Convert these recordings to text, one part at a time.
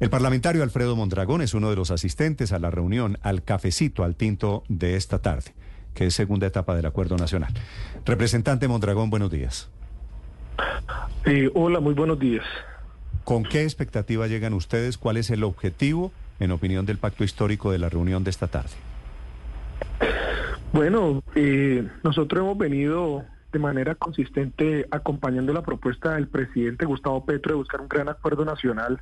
El parlamentario Alfredo Mondragón es uno de los asistentes a la reunión, al cafecito, al tinto de esta tarde, que es segunda etapa del Acuerdo Nacional. Representante Mondragón, buenos días. Eh, hola, muy buenos días. ¿Con qué expectativa llegan ustedes? ¿Cuál es el objetivo, en opinión del pacto histórico, de la reunión de esta tarde? Bueno, eh, nosotros hemos venido de manera consistente acompañando la propuesta del presidente Gustavo Petro de buscar un gran acuerdo nacional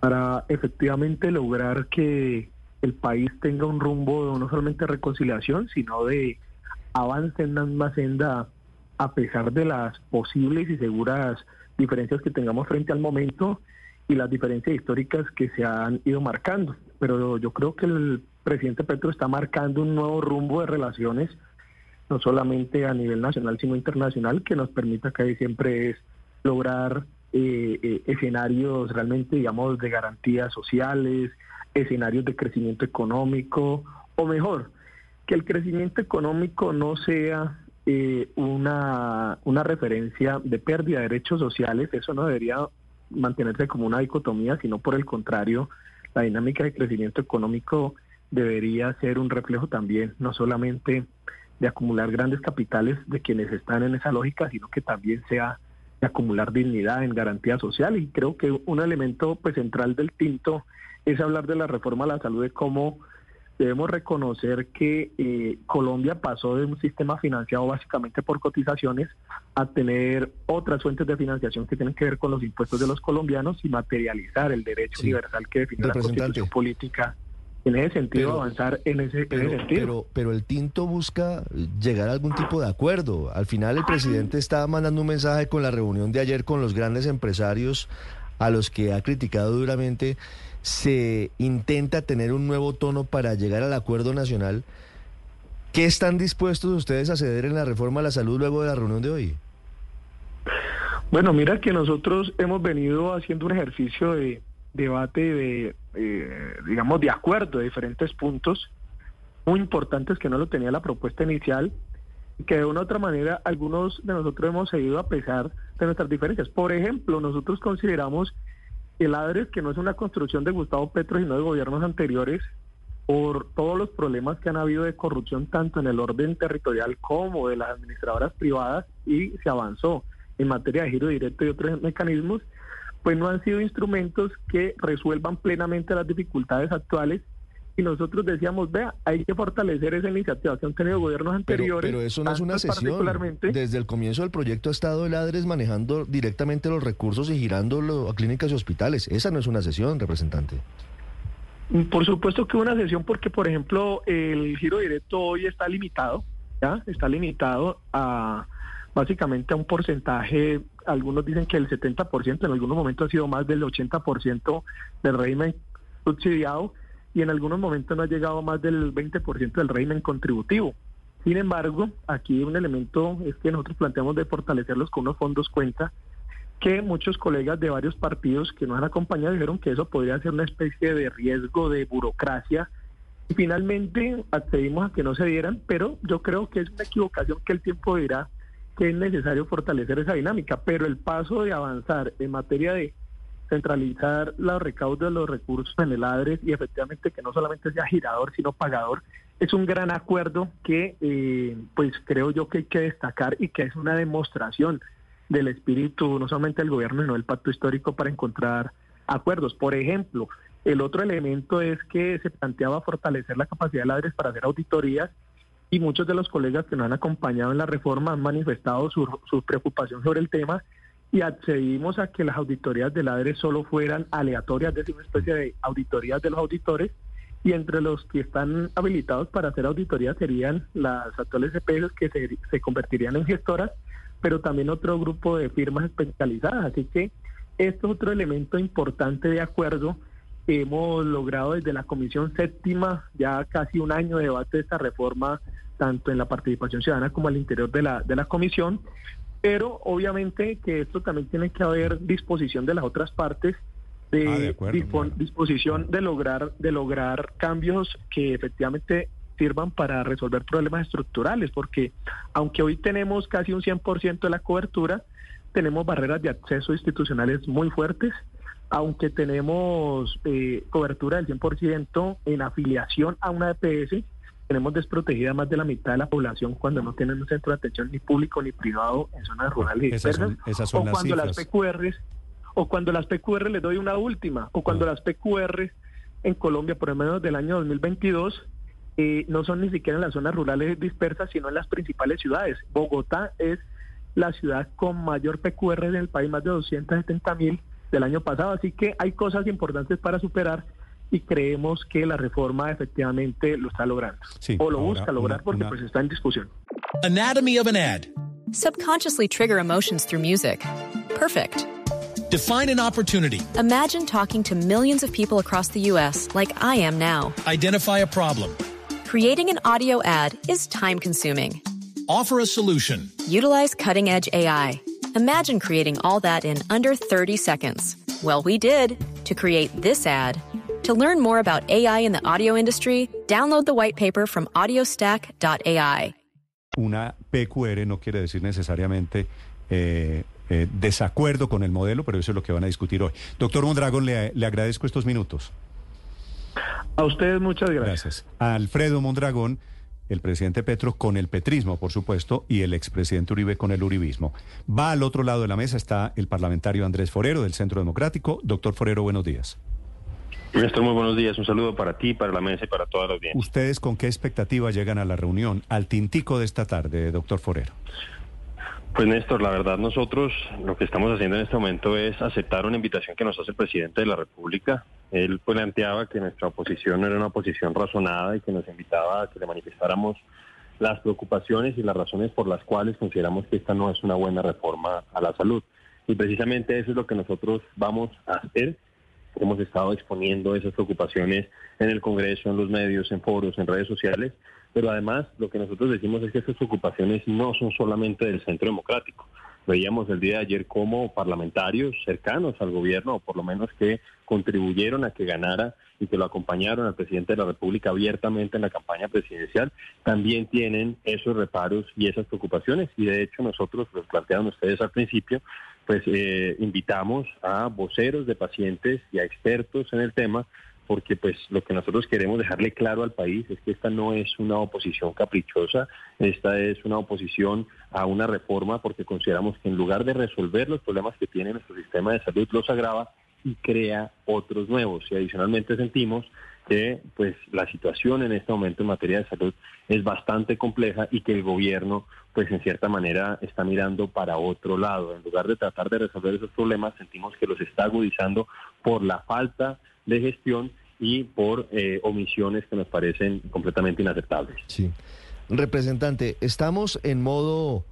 para efectivamente lograr que el país tenga un rumbo no solamente de reconciliación, sino de avance en una misma senda a pesar de las posibles y seguras diferencias que tengamos frente al momento y las diferencias históricas que se han ido marcando. Pero yo creo que el presidente Petro está marcando un nuevo rumbo de relaciones, no solamente a nivel nacional, sino internacional, que nos permita que siempre es lograr eh, eh, escenarios realmente, digamos, de garantías sociales, escenarios de crecimiento económico, o mejor, que el crecimiento económico no sea eh, una, una referencia de pérdida de derechos sociales, eso no debería mantenerse como una dicotomía, sino por el contrario, la dinámica de crecimiento económico debería ser un reflejo también, no solamente de acumular grandes capitales de quienes están en esa lógica, sino que también sea de acumular dignidad en garantía social. Y creo que un elemento pues central del tinto es hablar de la reforma a la salud, de cómo debemos reconocer que eh, Colombia pasó de un sistema financiado básicamente por cotizaciones a tener otras fuentes de financiación que tienen que ver con los impuestos de los colombianos y materializar el derecho universal que define la constitución política en ese sentido avanzar en ese, sentido. Pero, pero el tinto busca llegar a algún tipo de acuerdo. Al final el presidente está mandando un mensaje con la reunión de ayer con los grandes empresarios a los que ha criticado duramente. Se intenta tener un nuevo tono para llegar al acuerdo nacional. ¿Qué están dispuestos ustedes a ceder en la reforma a la salud luego de la reunión de hoy? Bueno, mira que nosotros hemos venido haciendo un ejercicio de debate de, eh, digamos, de acuerdo de diferentes puntos muy importantes que no lo tenía la propuesta inicial que de una u otra manera algunos de nosotros hemos seguido a pesar de nuestras diferencias. Por ejemplo, nosotros consideramos el ADRES, que no es una construcción de Gustavo Petro, sino de gobiernos anteriores, por todos los problemas que han habido de corrupción tanto en el orden territorial como de las administradoras privadas y se avanzó en materia de giro directo y otros mecanismos pues no han sido instrumentos que resuelvan plenamente las dificultades actuales y nosotros decíamos, vea, hay que fortalecer esa iniciativa que han tenido gobiernos anteriores. Pero, eso no es una sesión. Desde el comienzo del proyecto ha estado el ADRES manejando directamente los recursos y girándolo a clínicas y hospitales. Esa no es una sesión, representante. Por supuesto que una sesión porque, por ejemplo, el giro directo hoy está limitado, ¿ya? Está limitado a básicamente a un porcentaje, algunos dicen que el 70%, en algunos momentos ha sido más del 80% del régimen subsidiado y en algunos momentos no ha llegado a más del 20% del régimen contributivo. Sin embargo, aquí un elemento es que nosotros planteamos de fortalecerlos con unos fondos cuenta que muchos colegas de varios partidos que nos han acompañado dijeron que eso podría ser una especie de riesgo de burocracia y finalmente accedimos a que no se dieran, pero yo creo que es una equivocación que el tiempo dirá que es necesario fortalecer esa dinámica, pero el paso de avanzar en materia de centralizar los recaudos de los recursos en el ADRES y efectivamente que no solamente sea girador, sino pagador, es un gran acuerdo que eh, pues creo yo que hay que destacar y que es una demostración del espíritu no solamente del gobierno, sino del pacto histórico para encontrar acuerdos. Por ejemplo, el otro elemento es que se planteaba fortalecer la capacidad del ADRES para hacer auditorías y muchos de los colegas que nos han acompañado en la reforma han manifestado su, preocupación sobre el tema y accedimos a que las auditorías del ADRE solo fueran aleatorias, es decir, una especie de auditorías de los auditores y entre los que están habilitados para hacer auditorías serían las actuales EPS que se, se convertirían en gestoras, pero también otro grupo de firmas especializadas. Así que Este es otro elemento importante de acuerdo hemos logrado desde la Comisión Séptima, ya casi un año de debate de esta reforma, tanto en la participación ciudadana como al interior de la, de la Comisión, pero obviamente que esto también tiene que haber disposición de las otras partes de, Ah, de acuerdo, dispon- claro. disposición de lograr de lograr cambios que efectivamente sirvan para resolver problemas estructurales, porque aunque hoy tenemos casi un 100% de la cobertura, tenemos barreras de acceso institucionales muy fuertes, aunque tenemos eh, cobertura del 100% en afiliación a una EPS, tenemos desprotegida más de la mitad de la población cuando no tienen un centro de atención ni público ni privado en zonas rurales Esas son- dispersas, esas son o las cuando las. PQRs o cuando las PQR les doy una última, o cuando Ah. las PQR en Colombia, por lo menos del año 2022, eh, no son ni siquiera en las zonas rurales dispersas, sino en las principales ciudades. Bogotá es la ciudad con mayor PQR en el país, más de 270 mil del año pasado. Así que hay cosas importantes para superar y creemos que la reforma efectivamente lo está logrando. Sí, o lo ahora, busca lograr una- porque una- pues está en discusión. Anatomy of an ad. Subconsciously trigger emotions through music. Perfect. Define an opportunity. Imagine talking to millions of people across the U.S. like I am now. Identify a problem. Creating an audio ad is time consuming. Offer a solution. Utilize cutting edge AI. Imagine creating all that in under 30 seconds. Well, we did to create this ad. To learn more about AI in the audio industry, download the white paper from audiostack.ai. Una PQR no quiere decir necesariamente eh, eh, desacuerdo con el modelo, pero eso es lo que van a discutir hoy. Doctor Mondragón, le, le agradezco estos minutos. A ustedes muchas gracias. Gracias. A Alfredo Mondragón, el presidente Petro con el petrismo, por supuesto, y el expresidente Uribe con el uribismo. Va al otro lado de la mesa, está el parlamentario Andrés Forero del Centro Democrático. Doctor Forero, buenos días. Néstor, muy buenos días. Un saludo para ti, para la mesa y para toda la audiencia. ¿Ustedes con qué expectativa llegan a la reunión, al tintico de esta tarde, doctor Forero? Pues Néstor, la verdad nosotros lo que estamos haciendo en este momento es aceptar una invitación que nos hace el presidente de la República. Él planteaba que nuestra oposición no era una oposición razonada y que nos invitaba a que le manifestáramos las preocupaciones y las razones por las cuales consideramos que esta no es una buena reforma a la salud. Y precisamente eso es lo que nosotros vamos a hacer. Hemos estado exponiendo esas preocupaciones en el Congreso, en los medios, en foros, en redes sociales, pero además lo que nosotros decimos es que estas preocupaciones no son solamente del Centro Democrático. Veíamos el día de ayer cómo parlamentarios cercanos al gobierno, o por lo menos que contribuyeron a que ganara y que lo acompañaron al presidente de la República abiertamente en la campaña presidencial, también tienen esos reparos y esas preocupaciones. Y de hecho nosotros, los plantearon ustedes al principio, pues eh, invitamos a voceros de pacientes y a expertos en el tema porque pues lo que nosotros queremos dejarle claro al país es que esta no es una oposición caprichosa, esta es una oposición a una reforma porque consideramos que en lugar de resolver los problemas que tiene nuestro sistema de salud los agrava y crea otros nuevos y adicionalmente sentimos que pues la situación en este momento en materia de salud es bastante compleja y que el gobierno pues en cierta manera está mirando para otro lado. En lugar de tratar de resolver esos problemas, sentimos que los está agudizando por la falta gestión y por eh, omisiones que nos parecen completamente inaceptables. Sí. Representante, estamos en modo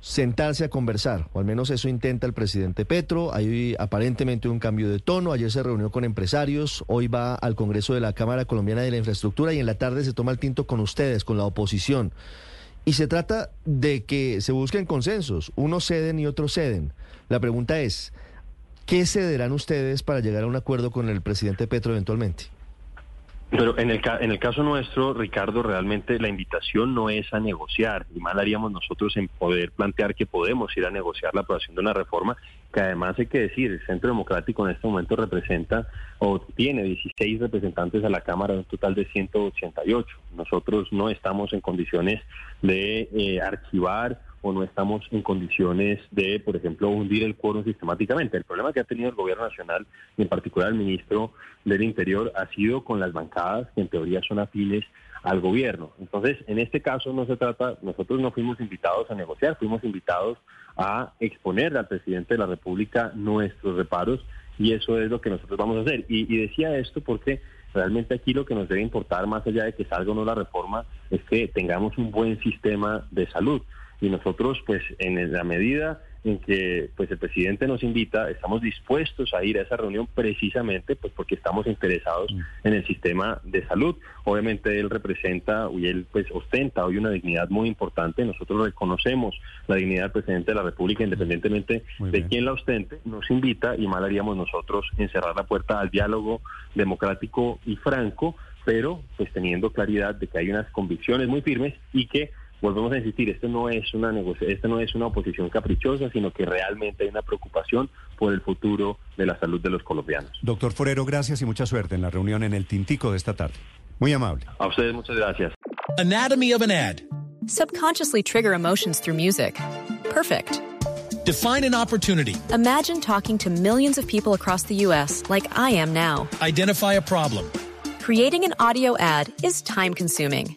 sentarse a conversar, o al menos eso intenta el presidente Petro. Hay aparentemente un cambio de tono. Ayer se reunió con empresarios, hoy va al Congreso de la Cámara Colombiana de la Infraestructura y en la tarde se toma el tinto con ustedes, con la oposición. Y se trata de que se busquen consensos. Unos ceden y otros ceden. La pregunta es, ¿qué cederán ustedes para llegar a un acuerdo con el presidente Petro eventualmente? Pero en el, en el caso nuestro, Ricardo, realmente la invitación no es a negociar, y mal haríamos nosotros en poder plantear que podemos ir a negociar la aprobación de una reforma, que además hay que decir, el Centro Democrático en este momento representa o tiene 16 representantes a la Cámara, un total de 188. Nosotros no estamos en condiciones de eh, archivar o no estamos en condiciones de, por ejemplo, hundir el quórum sistemáticamente. El problema que ha tenido el gobierno nacional, y en particular el ministro del Interior, ha sido con las bancadas que en teoría son afines al gobierno. Entonces, en este caso no se trata, nosotros no fuimos invitados a negociar, fuimos invitados a exponer al presidente de la República nuestros reparos y eso es lo que nosotros vamos a hacer. Y, y decía esto porque realmente aquí lo que nos debe importar, más allá de que salga o no la reforma, es que tengamos un buen sistema de salud y nosotros pues en la medida en que pues el presidente nos invita, estamos dispuestos a ir a esa reunión precisamente pues porque estamos interesados mm. en el sistema de salud. Obviamente él representa y él pues ostenta hoy una dignidad muy importante. Nosotros reconocemos la dignidad del presidente de la República independientemente de quién la ostente. Nos invita y mal haríamos nosotros en cerrar la puerta al diálogo democrático y franco, pero pues teniendo claridad de que hay unas convicciones muy firmes y que volvemos a insistir, esto no es una esto no es una oposición caprichosa, sino que realmente hay una preocupación por el futuro de la salud de los colombianos. Doctor Forero, gracias y mucha suerte en la reunión en el Tintico de esta tarde. Muy amable. A ustedes muchas gracias. Anatomy of an ad. Subconsciously trigger emotions through music. Perfect. Define an opportunity. Imagine talking to millions of people across the U.S. like I am now. Identify a problem. Creating an audio ad is time consuming.